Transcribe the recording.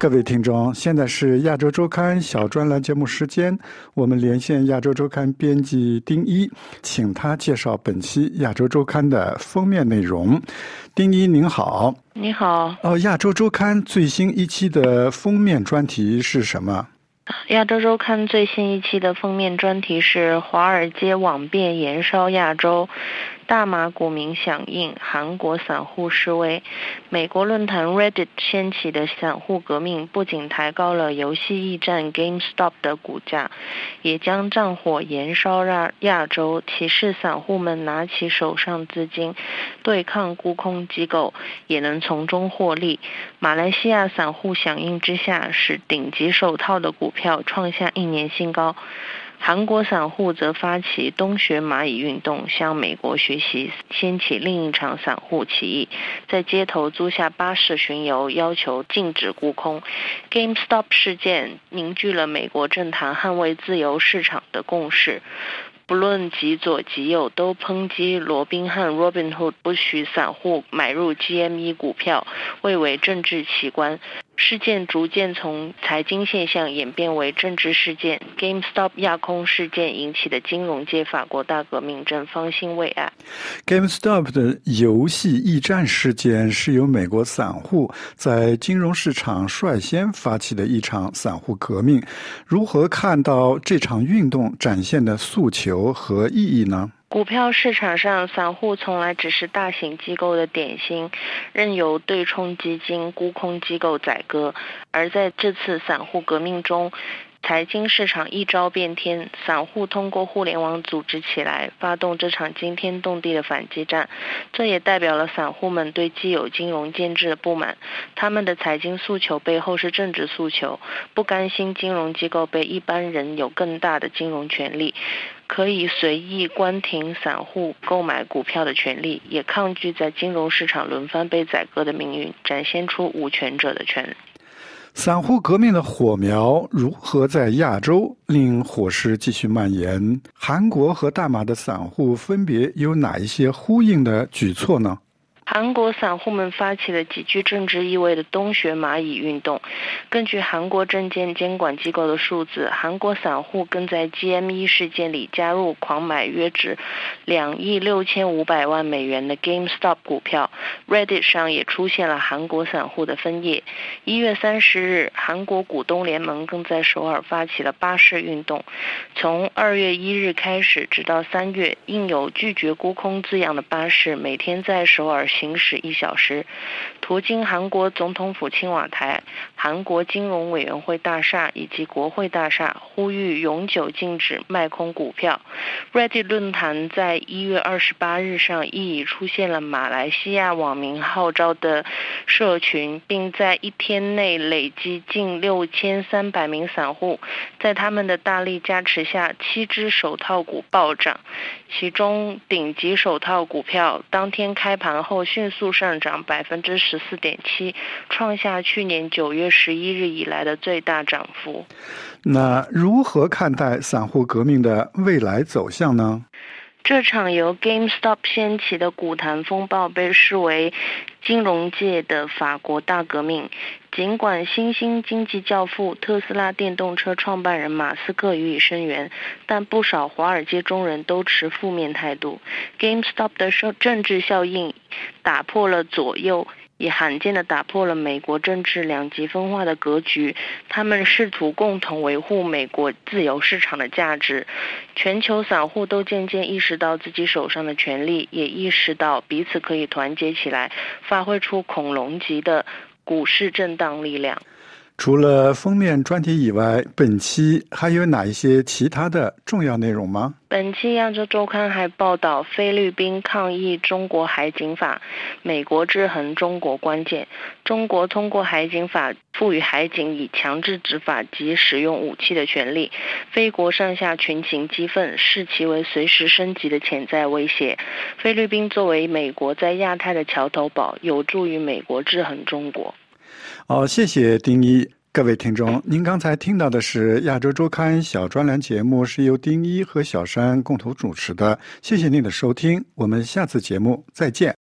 各位听众，现在是亚洲周刊小专栏节目时间，我们连线亚洲周刊编辑丁一，请他介绍本期亚洲周刊的封面内容。丁一您好，你好。哦，亚洲周刊最新一期的封面专题是什么？亚洲周刊最新一期的封面专题是《华尔街网变燃烧亚洲》。大马股民响应，韩国散户示威，美国论坛 Reddit 掀起的散户革命，不仅抬高了游戏驿站 GameStop 的股价，也将战火延烧亚亚洲，启示散户们拿起手上资金，对抗沽空机构，也能从中获利。马来西亚散户响应之下，使顶级手套的股票创下一年新高。韩国散户则发起东学蚂蚁运动，向美国学习，掀起另一场散户起义，在街头租下巴士巡游，要求禁止沽空。GameStop 事件凝聚了美国政坛捍卫自由市场的共识。不论极左极右，都抨击罗宾汉 （Robinhood） 不许散户买入 GME 股票，蔚为政治奇观。事件逐渐从财经现象演变为政治事件。GameStop 亚空事件引起的金融界法国大革命正方兴未艾。GameStop 的游戏驿站事件是由美国散户在金融市场率先发起的一场散户革命。如何看到这场运动展现的诉求和意义呢？股票市场上，散户从来只是大型机构的点心，任由对冲基金、沽空机构宰割。而在这次散户革命中，财经市场一招变天，散户通过互联网组织起来，发动这场惊天动地的反击战。这也代表了散户们对既有金融建制的不满，他们的财经诉求背后是政治诉求，不甘心金融机构被一般人有更大的金融权利。可以随意关停散户购买股票的权利，也抗拒在金融市场轮番被宰割的命运，展现出无权者的权。散户革命的火苗如何在亚洲令火势继续蔓延？韩国和大马的散户分别有哪一些呼应的举措呢？韩国散户们发起了极具政治意味的“东学蚂蚁”运动。根据韩国证监监管机构的数字，韩国散户更在 GME 事件里加入狂买约值两亿六千五百万美元的 GameStop 股票。Reddit 上也出现了韩国散户的分页。一月三十日，韩国股东联盟更在首尔发起了巴士运动。从二月一日开始，直到三月，印有拒绝沽空字样的巴士每天在首尔。行驶一小时，途经韩国总统府青瓦台、韩国金融委员会大厦以及国会大厦，呼吁永久禁止卖空股票。Reddit 论坛在一月二十八日上亦已出现了马来西亚网民号召的社群，并在一天内累积近六千三百名散户，在他们的大力加持下，七只手套股暴涨，其中顶级手套股票当天开盘后。迅速上涨百分之十四点七，创下去年九月十一日以来的最大涨幅。那如何看待散户革命的未来走向呢？这场由 GameStop 掀起的股坛风暴被视为金融界的法国大革命。尽管新兴经济教父特斯拉电动车创办人马斯克予以声援，但不少华尔街中人都持负面态度。GameStop 的政治效应打破了左右。也罕见地打破了美国政治两极分化的格局。他们试图共同维护美国自由市场的价值。全球散户都渐渐意识到自己手上的权力，也意识到彼此可以团结起来，发挥出恐龙级的股市震荡力量。除了封面专题以外，本期还有哪一些其他的重要内容吗？本期《亚洲周刊》还报道菲律宾抗议中国海警法，美国制衡中国关键。中国通过海警法赋予海警以强制执法及使用武器的权利，菲国上下群情激愤，视其为随时升级的潜在威胁。菲律宾作为美国在亚太的桥头堡，有助于美国制衡中国。好，谢谢丁一。各位听众，您刚才听到的是《亚洲周刊》小专栏节目，是由丁一和小山共同主持的。谢谢您的收听，我们下次节目再见。